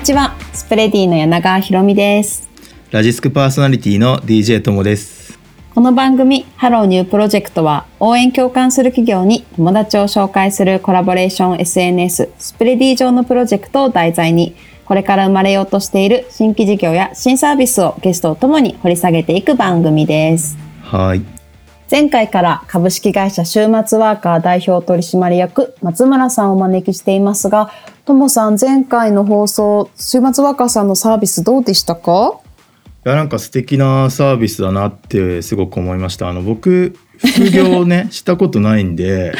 にちは。スプレディの柳川ひろみです。ラジスクパーソナリティの DJ ともです。この番組ハローニュープロジェクトは応援共感する企業に友達を紹介するコラボレーション SNS スプレディ上のプロジェクトを題材にこれから生まれようとしている新規事業や新サービスをゲストとともに掘り下げていく番組です。はい前回から株式会社週末ワーカー代表取締役松村さんをお招きしていますが、ともさん前回の放送、週末ワーカーさんのサービスどうでしたか？いやなんか素敵なサービスだなってすごく思いました。あの僕副業をね したことないんで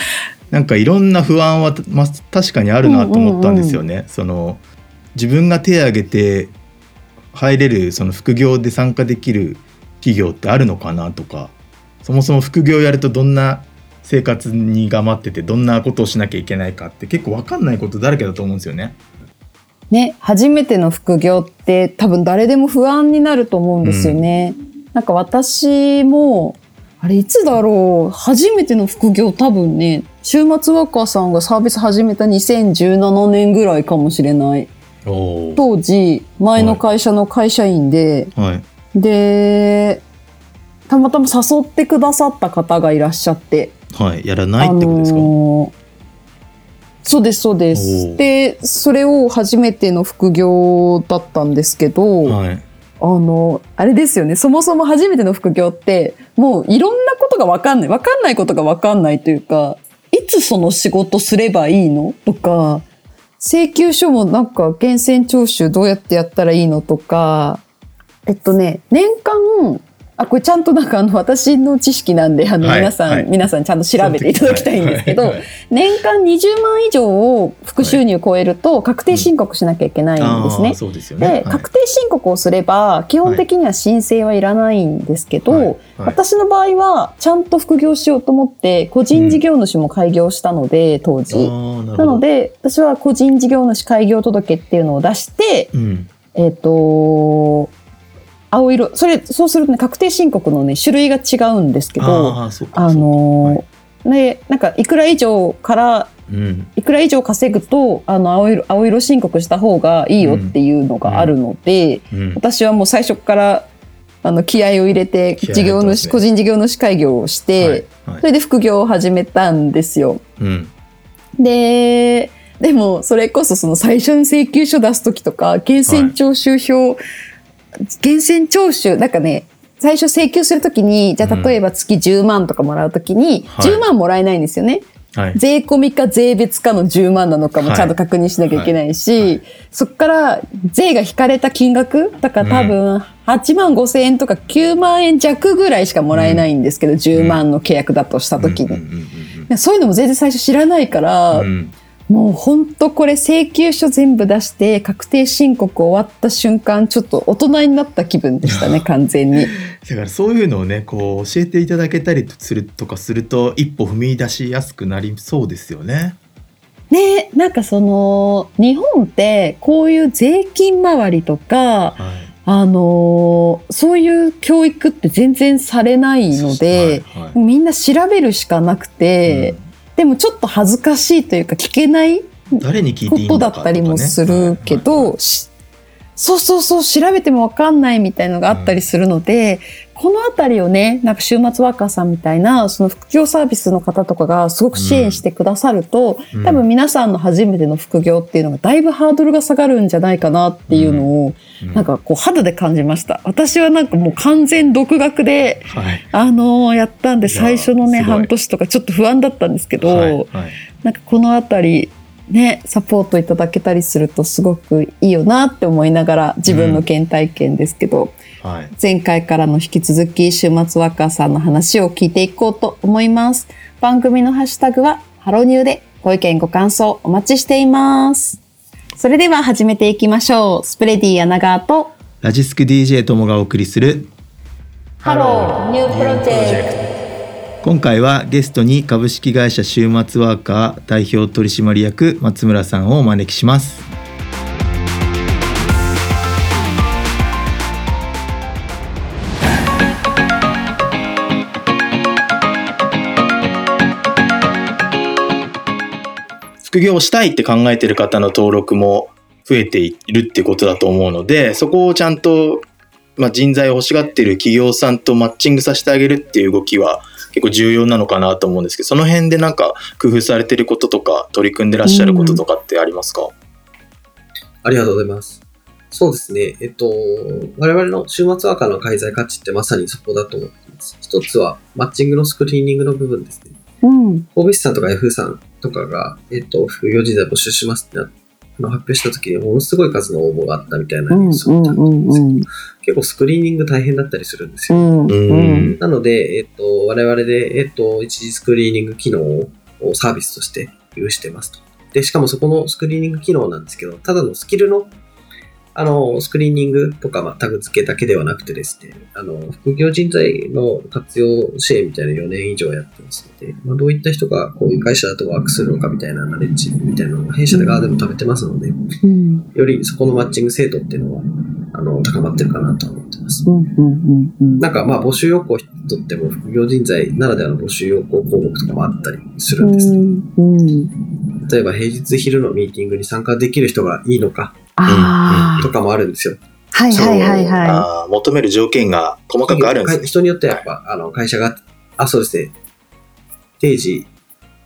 なんかいろんな不安は、まあ、確かにあるなと思ったんですよね、その自分が手を挙げて入れるその副業で参加できる企業ってあるのかなとかそもそも副業やるとどんな生活にが待っててどんなことをしなきゃいけないかって結構分かんないことだらけだと思うんですよね。ね、初めての副業って多分誰でも不安になると思うんですよね。うん、なんか私も、あれいつだろう？初めての副業多分ね、週末ワーカーさんがサービス始めた2017年ぐらいかもしれない。当時、前の会社の会社員で、はい、で、たまたま誘ってくださった方がいらっしゃって。はい、やらないってことですか、あのー、そうです、そうです。で、それを初めての副業だったんですけど、はい、あの、あれですよね。そもそも初めての副業って、もういろんなことがわかんない。わかんないことがわかんないというか、いつその仕事すればいいの？とか、請求書もなんか源泉徴収どうやってやったらいいの？とか、えっとね、年間あ、これちゃんとなんかあの私の知識なんで、あの皆さん、はい、皆さんちゃんと調べていただきたいんですけど、年間20万以上を副収入超えると確定申告しなきゃいけないんですね。うん、で、ね、確定申告をすれば、基本的には申請はいらないんですけど、私の場合はちゃんと副業しようと思って、個人事業主も開業したので、当時。なので、私は個人事業主開業届っていうのを出して、うん、えっ、と、青色、それ、そうするとね、確定申告のね、種類が違うんですけど、あのー、ね、なんか、いくら以上から、うん、いくら以上稼ぐと、あの、青色、青色申告した方がいいよっていうのがあるので、うん。うん、私はもう最初から、あの、気合を入れて、事業主、ね、個人事業主会業をして、はいはい、それで副業を始めたんですよ。で、でも、それこそその最初に請求書出す時とか、源泉徴収票、はい源泉徴収、なんかね、最初請求するときに、じゃあ例えば月10万とかもらうときに、10万もらえないんですよね。はい、税込みか税別かの10万なのかもちゃんと確認しなきゃいけないし、はい。はい、そこから税が引かれた金額だから多分8万5千円とか9万円弱ぐらいしかもらえないんですけど、うん、10万の契約だとした時に。そういうのも全然最初知らないから、うん、もう本当これ請求書全部出して確定申告終わった瞬間ちょっと大人になった気分でしたね 完全に。だからそういうのをねこう教えていただけたりするとかすると一歩踏み出しやすくなりそうですよね。ねなんかその日本ってこういう税金回りとか、はい、あのそういう教育って全然されないので、はいはい、みんな調べるしかなくて。うんでもちょっと恥ずかしいというか聞けないことだったりもするけど、そうそうそう調べてもわかんないみたいのがあったりするので、このあたりをね、なんか週末ワーカーさんみたいな、その副業サービスの方とかがすごく支援してくださると、うん、多分皆さんの初めての副業っていうのがだいぶハードルが下がるんじゃないかなっていうのを、うん、なんかこう肌で感じました。私はなんかもう完全独学で、はい、あのー、やったんで最初のね、半年とかちょっと不安だったんですけど、はい。はい、なんかこのあたり、ね、サポートいただけたりするとすごくいいよなって思いながら自分の原体験ですけど、うんはい、前回からの引き続き週末ワーカーさんの話を聞いていこうと思います。番組のハッシュタグはハロニューでご意見ご感想お待ちしています。それでは始めていきましょう。スプレディ柳川とラジスク DJ ともがお送りするハローニュープロジェクト今回はゲストに株式会社週末ワーカー代表取締役松村さんをお招きします。副業したいって考えている方の登録も増えているってことだと思うので、そこをちゃんと、まあ、人材を欲しがってる企業さんとマッチングさせてあげるっていう動きは結構重要なのかなと思うんですけど、その辺でなんか工夫されてることとか、取り組んでらっしゃることとかってありますか、うん、ありがとうございます。そうですね。えっと、我々の週末ワーカーの介在価値ってまさにそこだと思っています。一つは、マッチングのスクリーニングの部分ですね。うん。神戸市さんとか F さんとかが、えっと、副業人材募集しますってな発表した時にものすごい数の応募があったみたいなニュースを見たんですけど、結構スクリーニング大変だったりするんですよ。うん、なので、えっと、我々で、えっと、一時スクリーニング機能をサービスとして有してますと。で、しかもそこのスクリーニング機能なんですけど、ただのスキルのあの、スクリーニングとか、まあ、タグ付けだけではなくてですね、あの、副業人材の活用支援みたいな4年以上やってますので、まあ、どういった人がこういう会社だとワークするのかみたいなナレッジみたいなのを弊社で側でも食べてますので、うん、よりそこのマッチング精度っていうのは、あの、高まってるかなと思ってます。なんか、まあ、募集要項とっても、副業人材ならではの募集要項項目とかもあったりするんですね。うんうん、例えば、平日昼のミーティングに参加できる人がいいのか、とかもあるんですよ。はいはいはいはい。求める条件が細かくあるんですね。人によってはやっぱ、あの、会社が、あ、そうですね。定時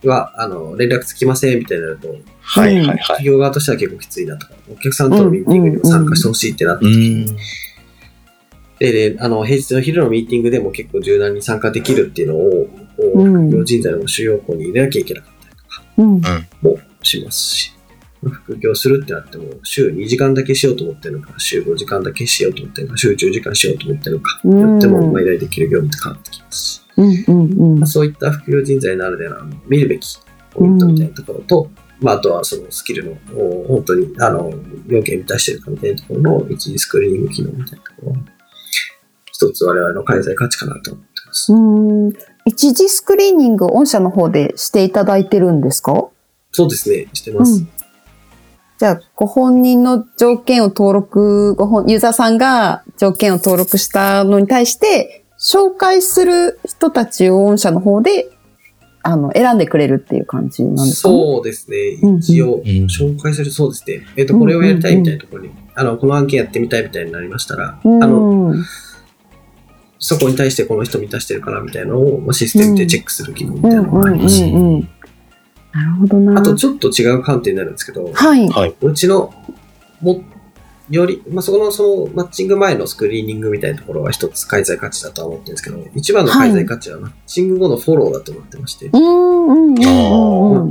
は、あの、連絡つきませんみたいになると、はいはいはい。企業側としては結構きついなとか、お客さんとのミーティングにも参加してほしいってなった時に、で、で、あの、平日の昼のミーティングでも結構柔軟に参加できるっていうのを、副業人材の主要項に入れなきゃいけなかったりとか、もしますし。副業するってなっても、週2時間だけしようと思ってるのか、週5時間だけしようと思ってるのか、週10時間しようと思ってるのか、よっても、依頼できる業務って変わってきます。し、うんまあ、そういった副業人材ならではの見るべきポイントみたいなところと、まあ、あとはそのスキルの、本当に、あの、要件満たしてるかみたいなところの一時スクリーニング機能みたいなところは、一つ我々の開催価値かなと思ってます。うん。一時スクリーニング御社の方でしていただいてるんですか？そうですね、してます。うんじゃあ、ご本人の条件を登録、ご本、ユーザーさんが条件を登録したのに対して、紹介する人たちを御社の方で、あの、選んでくれるっていう感じなんですか、ね、そうですね。一応、紹介する、そうですね。えっ、ー、と、これをやりたいみたいなところに、あの、この案件やってみたいみたいになりましたら、あの、そこに対してこの人満たしてるかなみたいなのを、システムでチェックする機能みたいなのもありますし、なるほどな。あとちょっと違う観点になるんですけど、はい。うちの、も、より、まあ、そこのそのマッチング前のスクリーニングみたいなところは一つ介在価値だとは思ってるんですけど、一番の介在価値はマッチング後のフォローだと思ってまして、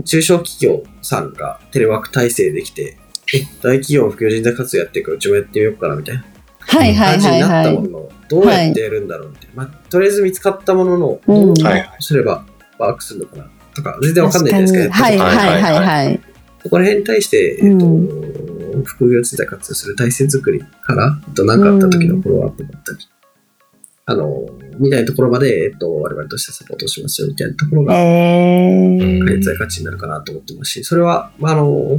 中小企業さんがテレワーク体制できて、え、大企業の副業人材活動やってるからうちもやってみようかなみたいな。はいはいはい、はい。になったものの、どうやってやるんだろうみたいな。まあ、とりあえず見つかったものの、どうすればワークするのかな。とか、全然わかんないじゃないですか。はいはいはいはい。そこら辺に対して、えっ、と、うん、副業人材活用する体制作りから、えっと、何かあった時のフォローアップだったり、あの、みたいなところまで、えっと、我々としてサポートしますよ、みたいなところが、えー、経済価値になるかなと思ってますし、それは、まあ、あの、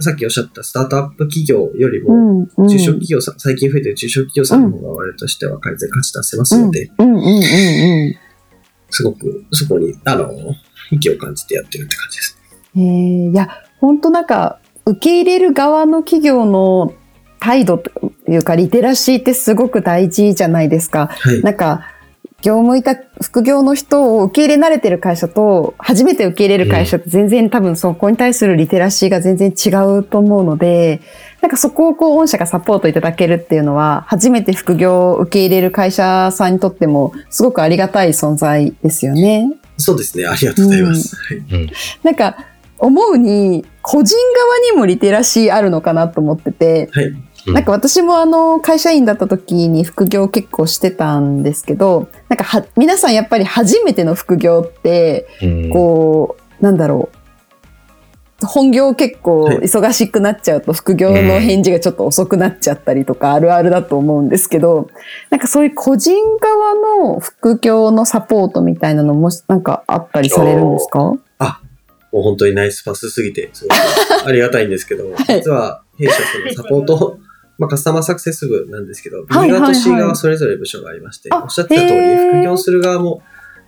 さっきおっしゃったスタートアップ企業よりも、中小企業さん、最近増えてる中小企業さんの方が我々としては改善価値出せますので、すごくそこに、あの、意気を感じてやってるって感じです。えー、いや、本当なんか、受け入れる側の企業の態度というか、リテラシーってすごく大事じゃないですか。はい、なんか、業務委託、副業の人を受け入れ慣れてる会社と、初めて受け入れる会社って全然多分そこに対するリテラシーが全然違うと思うので、なんかそこをこう、御社がサポートいただけるっていうのは、初めて副業を受け入れる会社さんにとっても、すごくありがたい存在ですよね。そうですね。ありがとうございます。うん、なんか、思うに、個人側にもリテラシーあるのかなと思ってて、はい、なんか私もあの、会社員だった時に副業結構してたんですけど、なんかは、皆さんやっぱり初めての副業って、こう、なんだろう、本業結構忙しくなっちゃうと副業の返事がちょっと遅くなっちゃったりとかあるあるだと思うんですけど、なんかそういう個人側の副業のサポートみたいなのもなんかあったりされるんですか？あ、もう本当にナイスパスすぎて、すごくありがたいんですけど、はい、実は弊社そのサポート、まあカスタマーサクセス部なんですけど、B 側と C 側それぞれ部署がありまして、おっしゃってた通り、副業する側も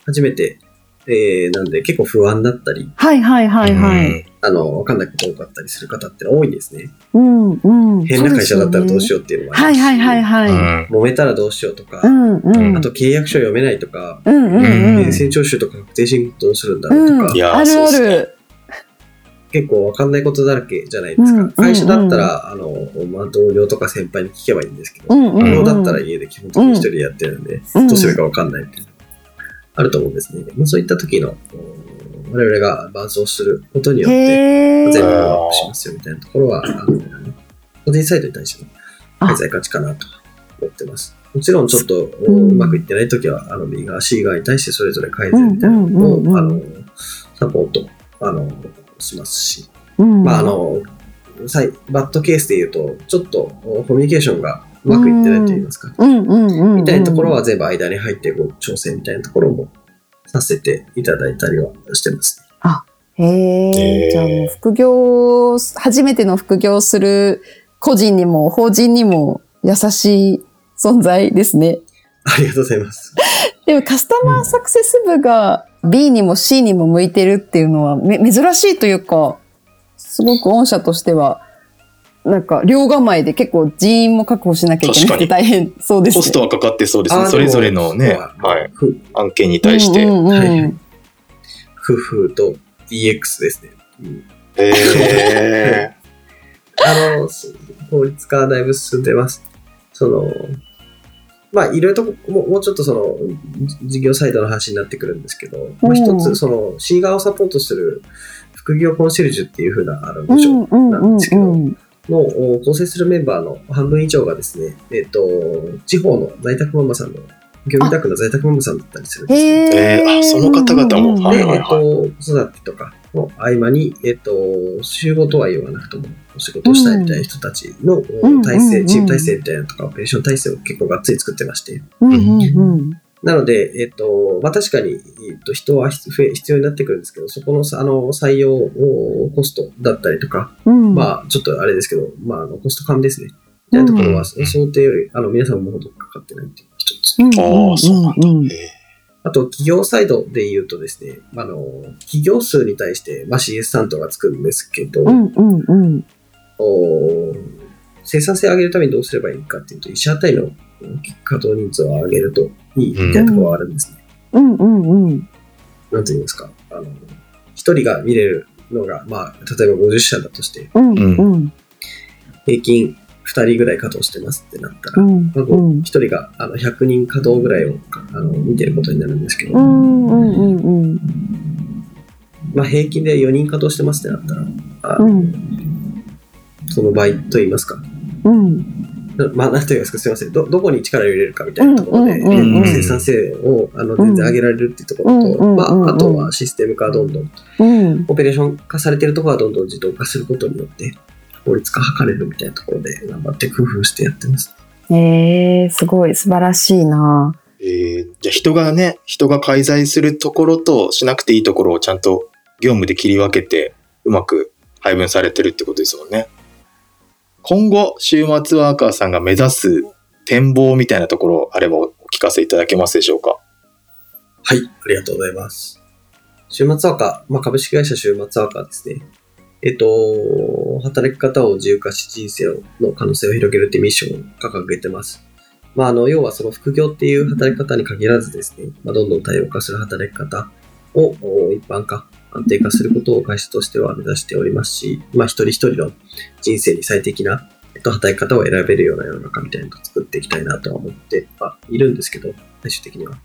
初めてえー、なんで結構不安だったり、はいはいはいはい。あの、わかんないこと多かったりする方って多いんですね。うんうん。変な会社だったらどうしようっていうのがあるし、はいはいはいはい。揉めたらどうしようとか、うんうん、あと契約書読めないとか、うんうんうん、源泉徴収とか確定申告どうするんだろうとか、うん、あるある。結構わかんないことだらけじゃないですか。うんうんうん、会社だったら、あの、まあ、同僚とか先輩に聞けばいいんですけど、うんうんうん、だったら家で基本的に一人でやってるんで、うん、どうするかわかんないみたいな、あると思うんですね。まあ、そういった時の、我々が伴走することによって、全部アップしますよみたいなところは、あの、個人サイトに対しての経済価値かなと思ってます。もちろんちょっとうまくいってない時は、あの、右側、C 側に対してそれぞれ改善みたいなのを、あの、サポート、あの、しますし、まあ、あの、バッドケースで言うと、ちょっとコミュニケーションがうまくいってないと言いますか、みたいなところは全部間に入ってご調整みたいなところもさせていただいたりはしてます、あ、へえ。じゃあもう副業、初めての副業する個人にも法人にも優しい存在ですね。ありがとうございます。でもカスタマーサクセス部が B にも C にも向いてるっていうのはめ珍しいというか、すごく御社としては、なんか両構えで結構人員も確保しなきゃいけなくて大変そうですね。コストはかかってそうですね。それぞれのね、はい、案件に対して。うんうんはい、夫婦と DX ですね。へ、えー、あの、法律化だいぶ進んでます。その、まあ、いろいろとももうちょっとその事業サイドの話になってくるんですけど、まあ、一つその C 側をサポートする副業コンシェルジュっていうふうなあの部署なんですけど、の構成するメンバーの半分以上がですね、えっ、ー、と、地方の在宅ママさんの業務委託の在宅ママさんだったりするんですね。えー、あ、その方々も。で、えっ、ー、と、子育てとかの合間に、えっ、ー、と、集合とは言わなくとも、お仕事をしたいみたいな人たちの体制、チーム体制みたいなとか、オペレーション体制を結構がっつり作ってまして。なので、えっ、と、まあ、確かに、えっと、人は必要になってくるんですけど、そこのあの採用コストだったりとか、うん、まあ、ちょっとあれですけど、まあ、あのコスト管理ですね。みたいなところは、想定より、あの、皆さんもほどかかってないっていう一つ。ああ、そうなんだ。あと、企業サイドで言うとですね、あの、企業数に対して、まあ、CS 担当がつくんですけど、うんうんうん、お生産性を上げるためにどうすればいいかっていうと、医者対の稼働人数を上げるといいみたいなところがあるんですね。うんうんうん。なんて言いますか？あの、一人が見れるのが、まあ、例えば50社だとして、うんうん、平均2人ぐらい稼働してますってなったら、うん、1人があの100人稼働ぐらいをあの見てることになるんですけど、まあ、平均で4人稼働してますってなったら、あうん、その倍といいますか、うん、まあ、なんといいますか、すみません。ど、どこに力を入れるかみたいなところで、生産性をあの全然上げられるっていうところと、まあ、あとはシステム化どんどん、オペレーション化されているところはどんどん自動化することによって、効率化図れるみたいなところで頑張って工夫してやってます。えー、すごい素晴らしいな。えー、じゃあ人がね、人が介在するところとしなくていいところをちゃんと業務で切り分けてうまく配分されてるってことですもんね。今後、週末ワーカーさんが目指す展望みたいなところあればお聞かせいただけますでしょうか？はい、ありがとうございます。週末ワーカー、まあ、株式会社週末ワーカーですね。えっと、働き方を自由化し人生の可能性を広げるってミッションを掲げてます。まあ、あの、要はその副業っていう働き方に限らずですね、まあ、どんどん多様化する働き方を一般化、安定化することを会社としては目指しておりますし、まあ、一人一人の人生に最適な、えっと、働き方を選べるような世の中みたいなのを作っていきたいなとは思ってはいるんですけど、最終的には。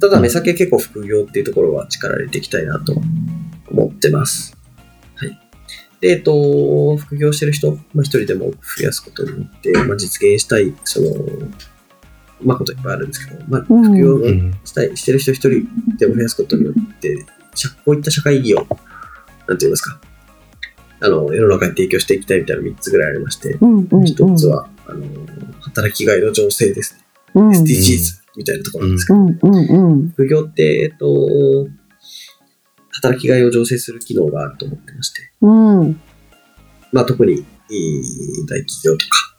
ただ、目先結構副業っていうところは力入れていきたいなと思ってます。で、えっと、副業してる人、まあ、一人でも増やすことによって、まあ、実現したい、その、まあ、こといっぱいあるんですけど、まあ、副業したい、してる人一人でも増やすことによって、こういった社会意義を、なんて言いますか、あの、世の中に提供していきたいみたいな3つぐらいありまして、一、つは、あの、働きがいの情勢ですね。SDGs みたいなところなんですけど、副業って、えっと、働きがいを醸成する機能があると思ってまして。うん。まあ特に、大企業とか、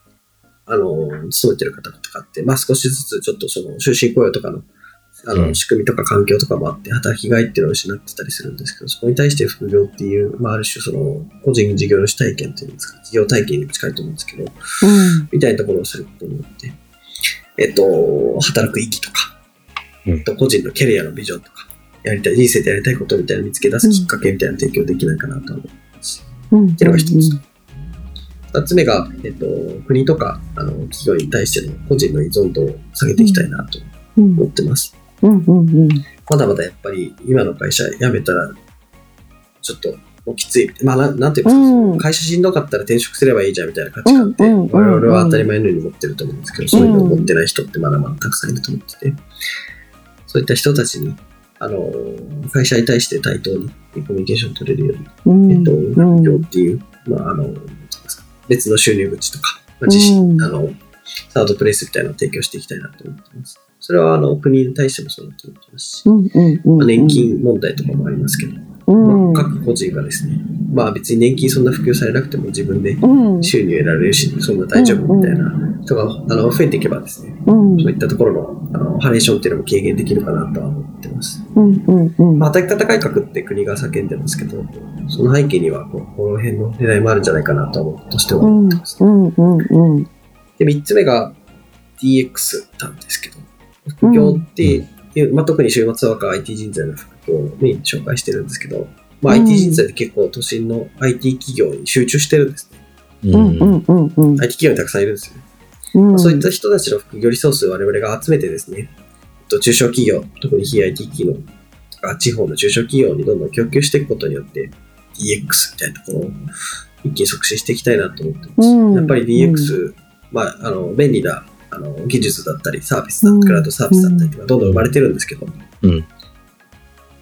あの、勤めてる方とかって、まあ少しずつちょっとその終身雇用とかのあの、仕組みとか環境とかもあって、働きがいっていうのを失ってたりするんですけど、そこに対して副業っていう、まあ、ある種その、個人事業主体験というんですか、企業体験に近いと思うんですけど、うん、みたいなところをすることによって、えっと、働く意義とか、うん、と個人のキャリアのビジョンとか、やりたい、人生でやりたいことみたいな見つけ出すきっかけみたいな提供できないかなと思います。うん、っていうのが一つ。二つ目が、えっと、国とかあの企業に対しての個人の依存度を下げていきたいなと思ってます。まだまだやっぱり今の会社辞めたら、ちょっともうきつい。まあな、なんていうか、うん、会社しんどかったら転職すればいいじゃんみたいな価値観って、我々は当たり前のように持ってると思うんですけど、そういうのを持ってない人ってまだまだたくさんいると思ってて、そういった人たちに、あの、会社に対して対等にコミュニケーション取れるように、えっと、副業っていう、まあ、あの、別の収入口とか、まあ、自身、あの、サードプレイスみたいなのを提供していきたいなと思ってます。それはあの国に対してもそうだと思ってますし、まあ、年金問題とかもありますけど、まあ、各個人がですね、まあ別に年金そんな普及されなくても自分で収入得られるし、そんな大丈夫みたいな人があの増えていけばですね、そういったところのあのハレーションっていうのも軽減できるかなとは思ってます。まあ、働き方改革って国が叫んでますけど、その背景にはこの辺の狙いもあるんじゃないかなととしては思ってます。で、3つ目が DX なんですけど、副業っていう、まあ、特に週末は IT 人材の副業をメインに紹介してるんですけど、まあ、IT 人材って結構都心の IT 企業に集中してるんですね。うん、IT 企業にたくさんいるんですよ。ね。うん、そういった人たちの副業リソースを我々が集めてですね、中小企業、特に非 IT 企業が地方の中小企業にどんどん供給していくことによって DX みたいなところを一気に促進していきたいなと思ってます。うん、やっぱり DX、まあ、あの、便利なあの技術だったりサービスだったり、クラウドサービスだったりとかどんどん生まれてるんですけど、うん、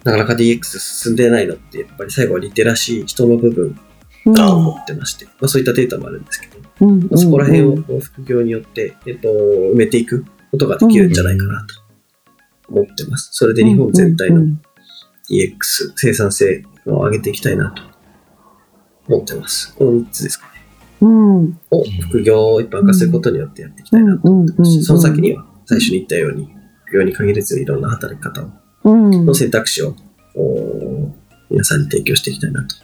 なかなか DX 進んでないのってやっぱり最後はリテラシー人の部分が思ってまして、まあ、そういったデータもあるんですけど、うんまあ、そこら辺を副業によって、えっと、埋めていくことができるんじゃないかなと思ってます。それで日本全体の DX 生産性を上げていきたいなと思ってます。この3つですかね。うん、を副業を一般化することによってやっていきたいなと思ってますし、その先には最初に言ったように、副業に限らずいろんな働き方の選択肢を、皆さんに提供していきたいなと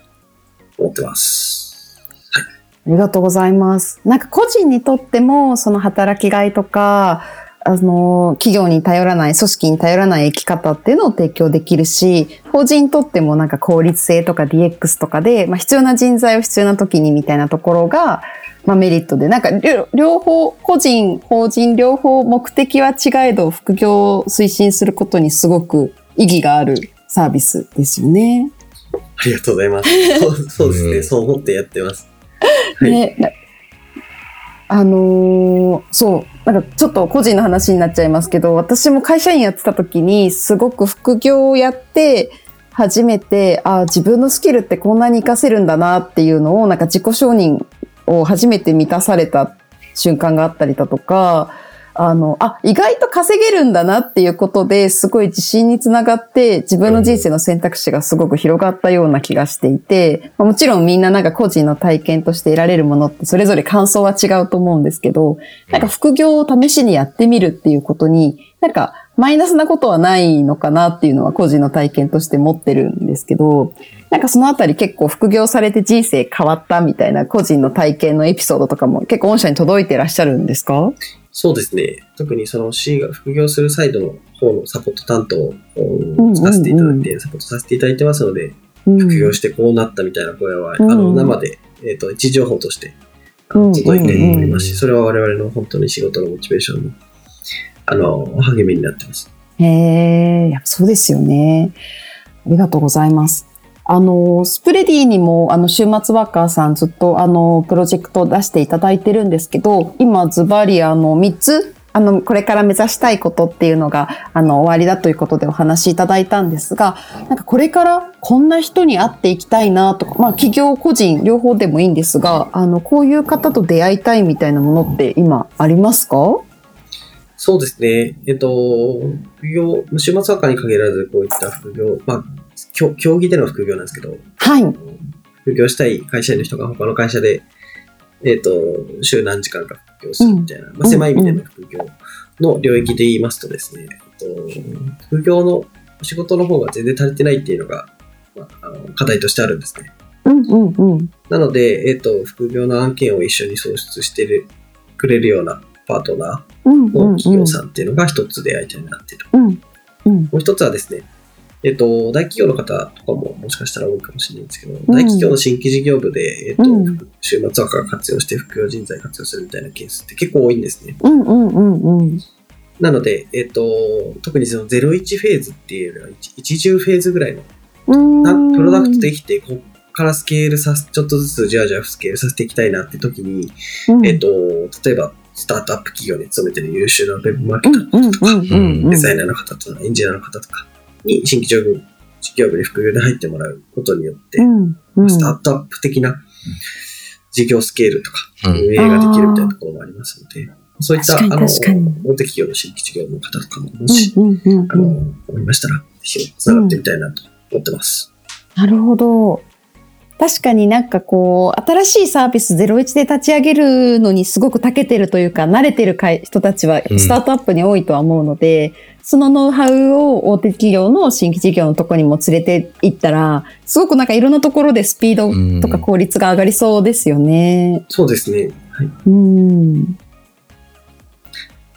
思ってます。はい。ありがとうございます。なんか個人にとっても、その働きがいとか、あの、企業に頼らない、組織に頼らない生き方っていうのを提供できるし、法人にとってもなんか効率性とか DX とかで、まあ、必要な人材を必要な時にみたいなところが、まあ、メリットで、なんか両方、個人、法人両方目的は違えど、副業を推進することにすごく意義があるサービスですよね。ありがとうございます。そうそうですね、そう思ってやってます。はい、ねあのー、そう、なんかちょっと個人の話になっちゃいますけど、私も会社員やってた時に、すごく副業をやって、初めて、あ自分のスキルってこんなに活かせるんだなっていうのを、なんか自己承認を初めて満たされた瞬間があったりだとか、あの、あ、意外と稼げるんだなっていうことですごい自信につながって自分の人生の選択肢がすごく広がったような気がしていて、もちろんみんななんか個人の体験として得られるものってそれぞれ感想は違うと思うんですけど、なんか副業を試しにやってみるっていうことに、なんかマイナスなことはないのかなっていうのは個人の体験として持ってるんですけど、なんかそのあたり結構副業されて人生変わったみたいな個人の体験のエピソードとかも結構御社に届いてらっしゃるんですか？そうですね。特にその C が副業するサイドの方のサポート担当をさせていただいて、サポートさせていただいてますので、副業してこうなったみたいな声は、あの生で、えっと一情報として届いておりますし、それは我々の本当に仕事のモチベーションのあの励みになってます。へえ、そうですよね。ありがとうございます。あの、スプレディにも、あの、週末ワーカーさんずっと、あの、プロジェクトを出していただいてるんですけど、今、ズバリ、あの、3つ、あの、これから目指したいことっていうのが、あの、終わりだということでお話しいただいたんですが、なんかこれからこんな人に会っていきたいなとか、まあ、企業、個人、両方でもいいんですが、あの、こういう方と出会いたいみたいなものって今ありますか？そうですね。えっと、副業、週末ワーカーに限らず、こういった副業、まあ、競技での副業なんですけど、はい。副業したい会社員の人が他の会社で、えっ、ー、と、週何時間か副業するみたいな、うん、まあ、狭い意味での副業の領域で言いますとですね、と、副業の仕事の方が全然足りてないっていうのが、まあ、あの課題としてあるんですね。うんうんうん。なので、えっ、ー、と、副業の案件を一緒に創出してるくれるようなパートナーの企業さんっていうのが一つ出会い手になっている。うんうん、もう一つはですね、えっ、ー、と、大企業の方とかももしかしたら多いかもしれないんですけど、うん、大企業の新規事業部で、えっ、ー、と、うん、週末ワーカー活用して副業人材活用するみたいなケースって結構多いんですね。うんうんうんうん。なので、えっ、と、特にその01フェーズっていうよりは、一重フェーズぐらいの、プロダクトできて、こからスケールさせ、ちょっとずつじわじわスケールさせていきたいなって時に、うん、えっ、と、例えば、スタートアップ企業に勤めてる優秀なウェブマーケターとか、デザイナーの方とか、エンジニアの方とかに新規事業事業部に副業で入ってもらうことによって、スタートアップ的な事業スケールとか、運営ができるみたいなところもありますので、そういった、あの、大手企業の新規事業の方とかも、もし、あの、思いましたら、ぜひ、つながってみたいなと思ってます。なるほど。確かになんかこう、新しいサービス01で立ち上げるのにすごく長けてるというか、慣れてる人たちはスタートアップに多いとは思うので、うん、そのノウハウを大手企業の新規事業のとこにも連れて行ったら、すごくなんかいろんなところでスピードとか効率が上がりそうですよね。うん、そうですね。はい。うん。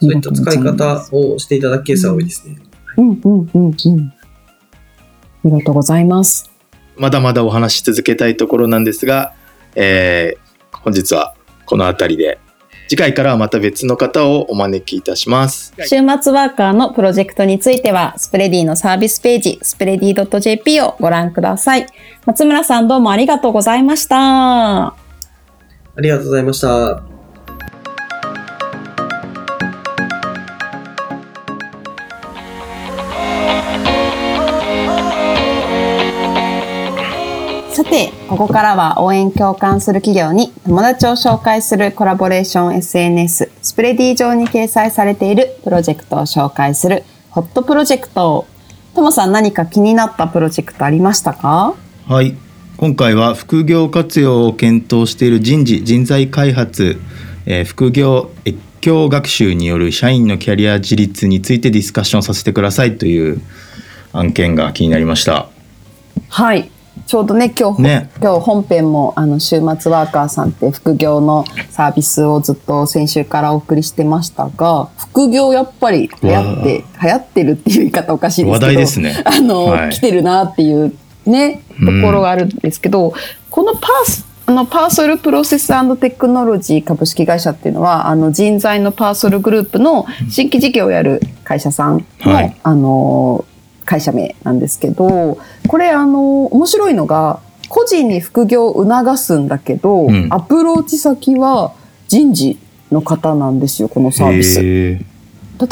そういった使い方をしていただくケースは多いですね。うん、うん、うん、うん。ありがとうございます。まだまだお話し続けたいところなんですが、えー、本日はこの辺りで次回からはまた別の方をお招きいたします。週末ワーカーのプロジェクトについては、スプレディのサービスページ、スプレディ .jp をご覧ください。松村さんどうもありがとうございました。ありがとうございました。さて、ここからは応援共感する企業に友達を紹介するコラボレーション SNS、スプレディ上に掲載されているプロジェクトを紹介するホットプロジェクト。ともさん何か気になったプロジェクトありましたか？はい。今回は副業活用を検討している人事、人材開発、えー、副業越境学習による社員のキャリア自立についてディスカッションさせてくださいという案件が気になりました。はい。ちょうどね今日ね。今日本編もあの週末ワーカーさんって副業のサービスをずっと先週からお送りしてましたが副業やっぱり流行って流行ってるっていう言い方おかしいですけど話題ですね。あの、はい、来てるなっていうねところがあるんですけど、うん、このパースあのパーソルプロセステクノロジー株式会社っていうのはあの人材のパーソルグループの新規事業をやる会社さんの、はい、あの会社名なんですけど、これあの、面白いのが、個人に副業を促すんだけど、うん、アプローチ先は人事の方なんですよ、このサービス。例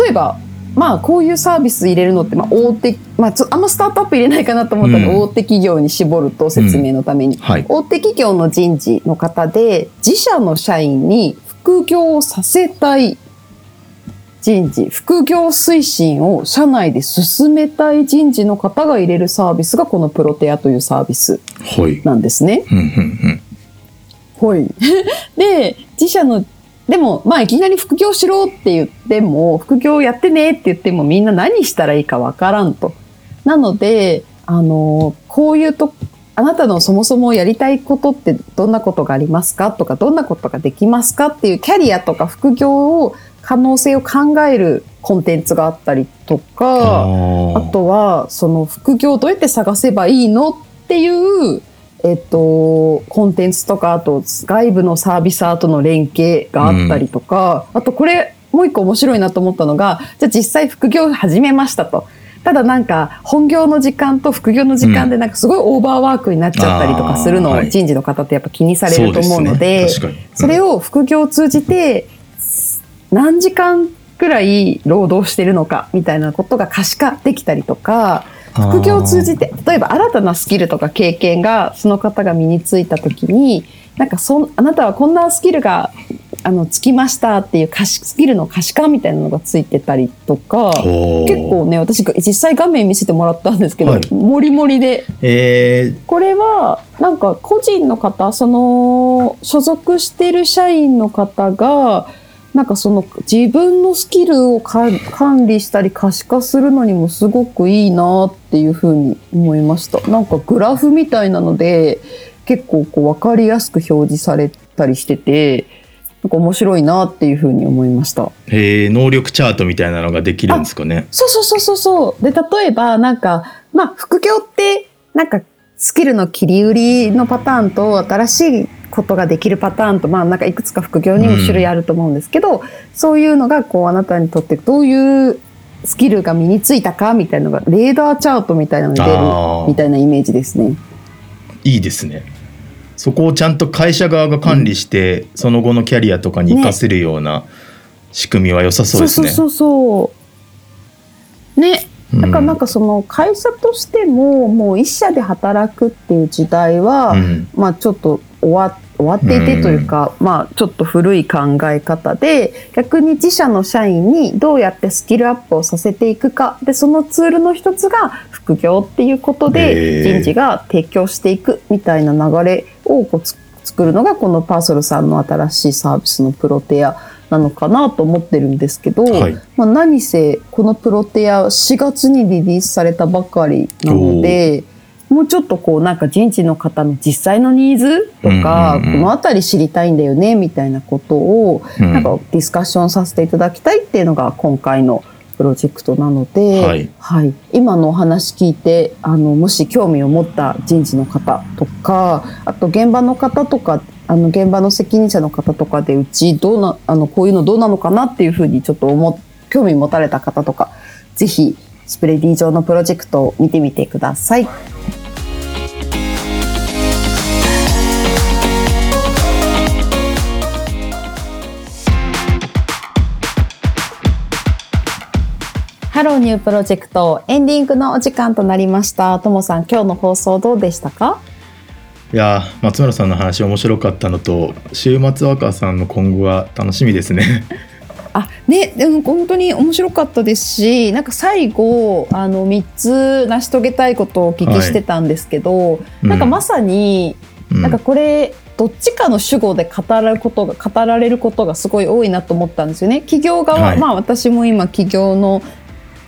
えば、まあこういうサービス入れるのって、まあ大手、まああんまスタートアップ入れないかなと思ったら、大手企業に絞ると説明のために、うんはい、大手企業の人事の方で、自社の社員に副業をさせたい人事、副業推進を社内で進めたい人事の方が入れるサービスがこのプロテアというサービスなんですね。はい。で、自社のでも、まあ、いきなり副業しろって言っても、副業やってねって言っても、みんな何したらいいかわからんと。なので、あの、こういうと、あなたのそもそもやりたいことってどんなことがありますかとか、どんなことができますかっていうキャリアとか副業を可能性を考えるコンテンツがあったりとか、あとは、その副業どうやって探せばいいのっていう、えっと、コンテンツとか、あと外部のサービスアートの連携があったりとか、うん、あとこれ、もう一個面白いなと思ったのが、じゃあ実際副業始めましたと。ただなんか本業の時間と副業の時間でなんかすごいオーバーワークになっちゃったりとかするのを人事の方ってやっぱ気にされると思うので、それを副業を通じて何時間くらい労働してるのかみたいなことが可視化できたりとか副業を通じて例えば新たなスキルとか経験がその方が身についた時になんかそあなたはこんなスキルがあのつきましたっていう可視スキルの可視化みたいなのがついてたりとか結構ね私実際画面見せてもらったんですけど、はい、もりもりで、えー、これはなんか個人の方その所属してる社員の方がなんかその自分のスキルを管理したり可視化するのにもすごくいいなっていうふうに思いました。なんかグラフみたいなので結構こう分かりやすく表示されたりしてて、なんか面白いなっていうふうに思いました。へえ、能力チャートみたいなのができるんですかね。そうそうそうそうそう。で、例えばなんか、まあ副業ってなんかスキルの切り売りのパターンと新しいことができるパターンと、まあなんかいくつか副業にも種類あると思うんですけど、うん、そういうのがこうあなたにとってどういうスキルが身についたかみたいなのがレーダーチャートみたいなのに出るみたいなイメージですね。いいですね。そこをちゃんと会社側が管理して、うん、その後のキャリアとかに生かせるような仕組みは良さそうですね。ねそうそうそうねだからなんかその会社としてももう一社で働くっていう時代は、うん、まあちょっと終わ終わっていてというか、うん、まあちょっと古い考え方で逆に自社の社員にどうやってスキルアップをさせていくか。でそのツールの一つが副業っていうことで人事が提供していくみたいな流れをこう作るのがこのパーソルさんの新しいサービスのプロテアなのかなと思ってるんですけど、はい、まあ、何せこのプロテア4月にリリースされたばかりなのでもうちょっとこうなんか人事の方の実際のニーズとか、この辺り知りたいんだよねみたいなことを、なんかディスカッションさせていただきたいっていうのが今回のプロジェクトなので、はい、はい、今のお話聞いてあのもし興味を持った人事の方とかあと現場の方とかあの現場の責任者の方とかでうちどうなあのこういうのどうなのかなっていうふうにちょっと思興味持たれた方とかぜひスプレディ上のプロジェクトを見てみてください。ハローニュープロジェクトエンディングのお時間となりました。ともさん、今日の放送どうでしたか？いや松村さんの話面白かったのと週末若さんの今後は楽しみですね。あねでも本当に面白かったですしなんか最後あの3つ成し遂げたいことをお聞きしてたんですけど、はいうん、なんかまさに、うん、なんかこれどっちかの主語で語られることが語られることがすごい多いなと思ったんですよね。企業側、はい、まあ私も今企業の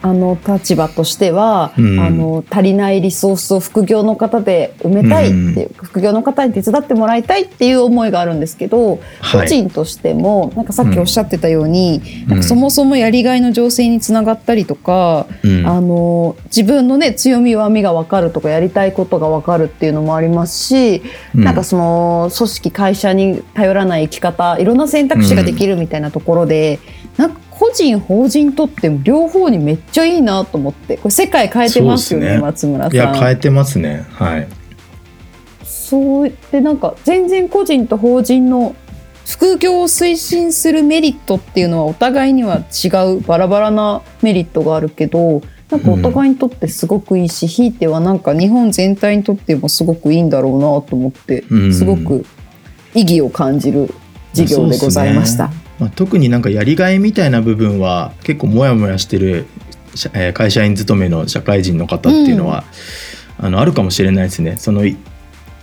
あの立場としては、うん、あの足りないリソースを副業の方で埋めたいっていう、うん、副業の方に手伝ってもらいたいっていう思いがあるんですけど、はい、個人としてもなんかさっきおっしゃってたように、うん、なんかそもそもやりがいの情勢につながったりとか、あの自分のね強み弱みが分かるとかやりたいことが分かるっていうのもありますし、なんかその組織会社に頼らない生き方いろんな選択肢ができるみたいなところで、なんか個人法人とっても両方にめっちゃいいなと思って。これ世界変えてますよね、ね、松村さん。いや変えてますね。はい。そうでなんか全然個人と法人の副業を推進するメリットっていうのはお互いには違うバラバラなメリットがあるけどなんかお互いにとってすごくいいし、うん、ひいてはなんか日本全体にとってもすごくいいんだろうなと思って、うん、すごく意義を感じる事業でございました。まあ、特になんかやりがいみたいな部分は結構モヤモヤしてる、えー、会社員勤めの社会人の方っていうのは、うん、あのあるかもしれないですね。その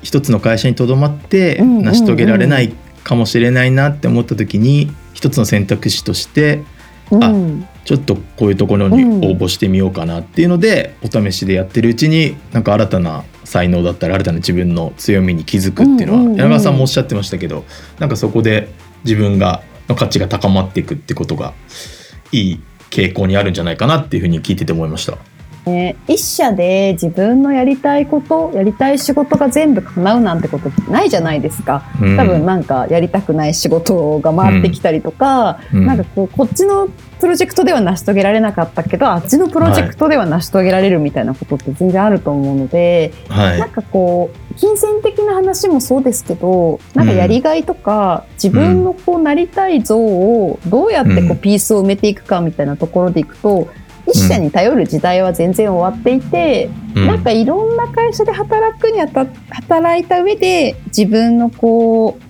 一つの会社にとどまって成し遂げられないかもしれないなって思った時に一つの選択肢として、うん、あちょっとこういうところに応募してみようかなっていうので、お試しでやってるうちになんか新たな才能だったり新たな自分の強みに気づくっていうのは、柳川さんもおっしゃってましたけどなんかそこで自分がの価値が高まっていくってことがいい傾向にあるんじゃないかなっていうふうに聞いてて思いました。ね、一社で自分のやりたいことやりたい仕事が全部叶うなんてことないじゃないですか、うん、多分なんかやりたくない仕事が回ってきたりとか、うん、なんかこうこっちのプロジェクトでは成し遂げられなかったけどあっちのプロジェクトでは成し遂げられるみたいなことって全然あると思うので、はい、なんかこう金銭的な話もそうですけどなんかやりがいとか、うん、自分のこうなりたい像をどうやってこうピースを埋めていくかみたいなところでいくと一社に頼る時代は全然終わっていて、うん、なんかいろんな会社で働くにあた働いた上で自分のこう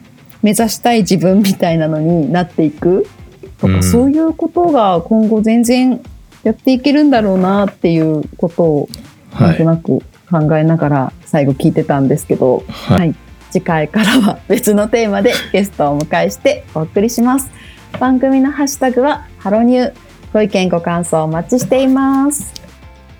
目指したい自分みたいなのになっていく。とか、うん、そういうことが今後全然やっていけるんだろうなっていうことをなんとなく考えながら最後聞いてたんですけど、はい、はい、次回からは別のテーマでゲストをお迎えしてお送りします。番組のハッシュタグはハロニュー。ご意見ご感想お待ちしています。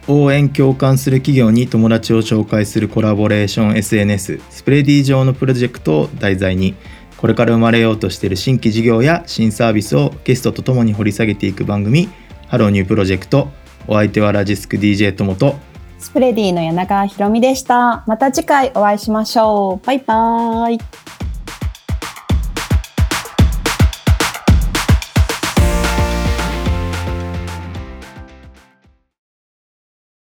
応援共感する企業に友達を紹介するコラボレーション SNS スプレディ上のプロジェクトを題材にこれから生まれようとしている新規事業や新サービスをゲストとともに掘り下げていく番組ハローニュープロジェクトお相手はラジスク DJ ともとスプレディの柳川ひろみでした。また次回お会いしましょう。バイバーイ。